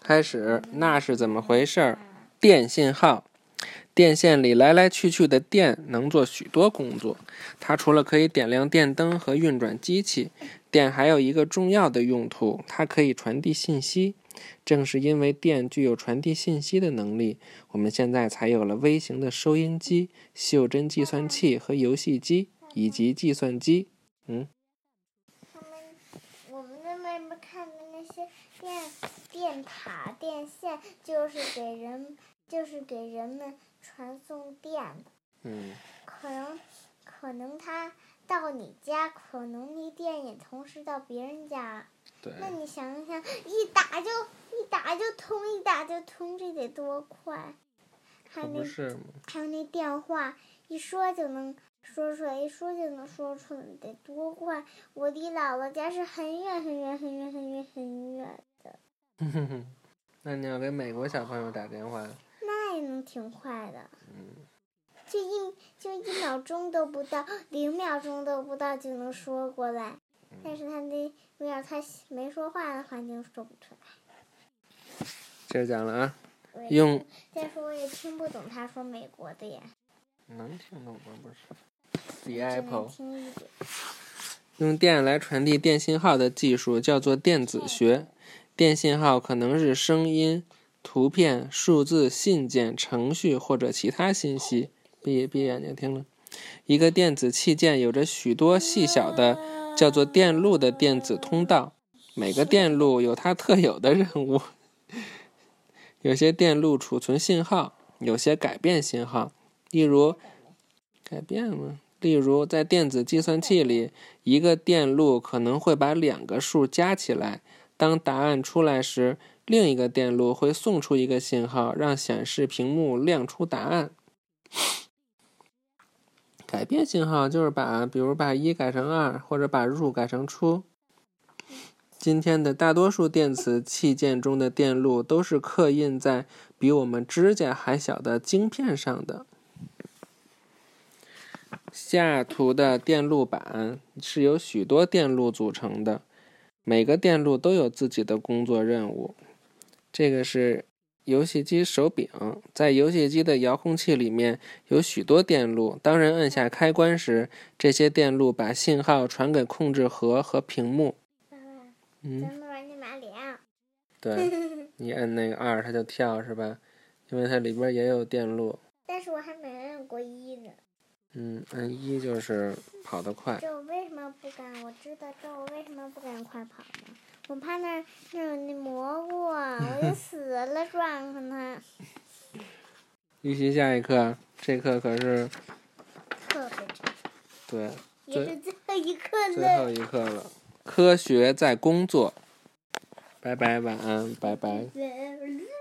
开始，那是怎么回事儿？电信号，电线里来来去去的电能做许多工作。它除了可以点亮电灯和运转机器，电还有一个重要的用途，它可以传递信息。正是因为电具有传递信息的能力，我们现在才有了微型的收音机、袖珍计算器和游戏机，以及计算机。嗯。我们在外面看的那些电电塔、电线，就是给人，就是给人们传送电的。嗯。可能，可能它到你家，可能那电也同时到别人家。对。那你想想，一打就一打就通，一打就通，这得多快？还有那，还有那电话，一说就能。说出来一说就能说出来，得多快！我离姥姥家是很远很远很远很远很远的。哼哼哼，那你要给美国小朋友打电话？那也能挺快的。嗯。就一就一秒钟都不到，零秒钟都不到就能说过来。但是他那如果他没说话的环境说不出来。接着讲了啊。用。再说我也听不懂他说美国的呀。能听懂吗？不是。The Apple，用电来传递电信号的技术叫做电子学。电信号可能是声音、图片、数字、信件、程序或者其他信息。闭闭眼睛听了。一个电子器件有着许多细小的叫做电路的电子通道，每个电路有它特有的任务。有些电路储存信号，有些改变信号。例如，改变吗？例如，在电子计算器里，一个电路可能会把两个数加起来。当答案出来时，另一个电路会送出一个信号，让显示屏幕亮出答案。改变信号就是把，比如把一改成二，或者把入改成出。今天的大多数电子器件中的电路都是刻印在比我们指甲还小的晶片上的。下图的电路板是由许多电路组成的，每个电路都有自己的工作任务。这个是游戏机手柄，在游戏机的遥控器里面有许多电路。当人按下开关时，这些电路把信号传给控制盒和屏幕。嗯。咱们玩那马里奥。对，你按那个二，它就跳，是吧？因为它里边也有电路。但是我还没按过一呢。嗯，按一就是跑得快。这我为什么不敢？我知道这我为什么不敢快跑吗？我怕那那有那蘑菇，我就死了撞上它。预习下一课，这课可是特别长。对。也是最后一课了。最后一课了，科学在工作。拜拜，晚安，拜拜。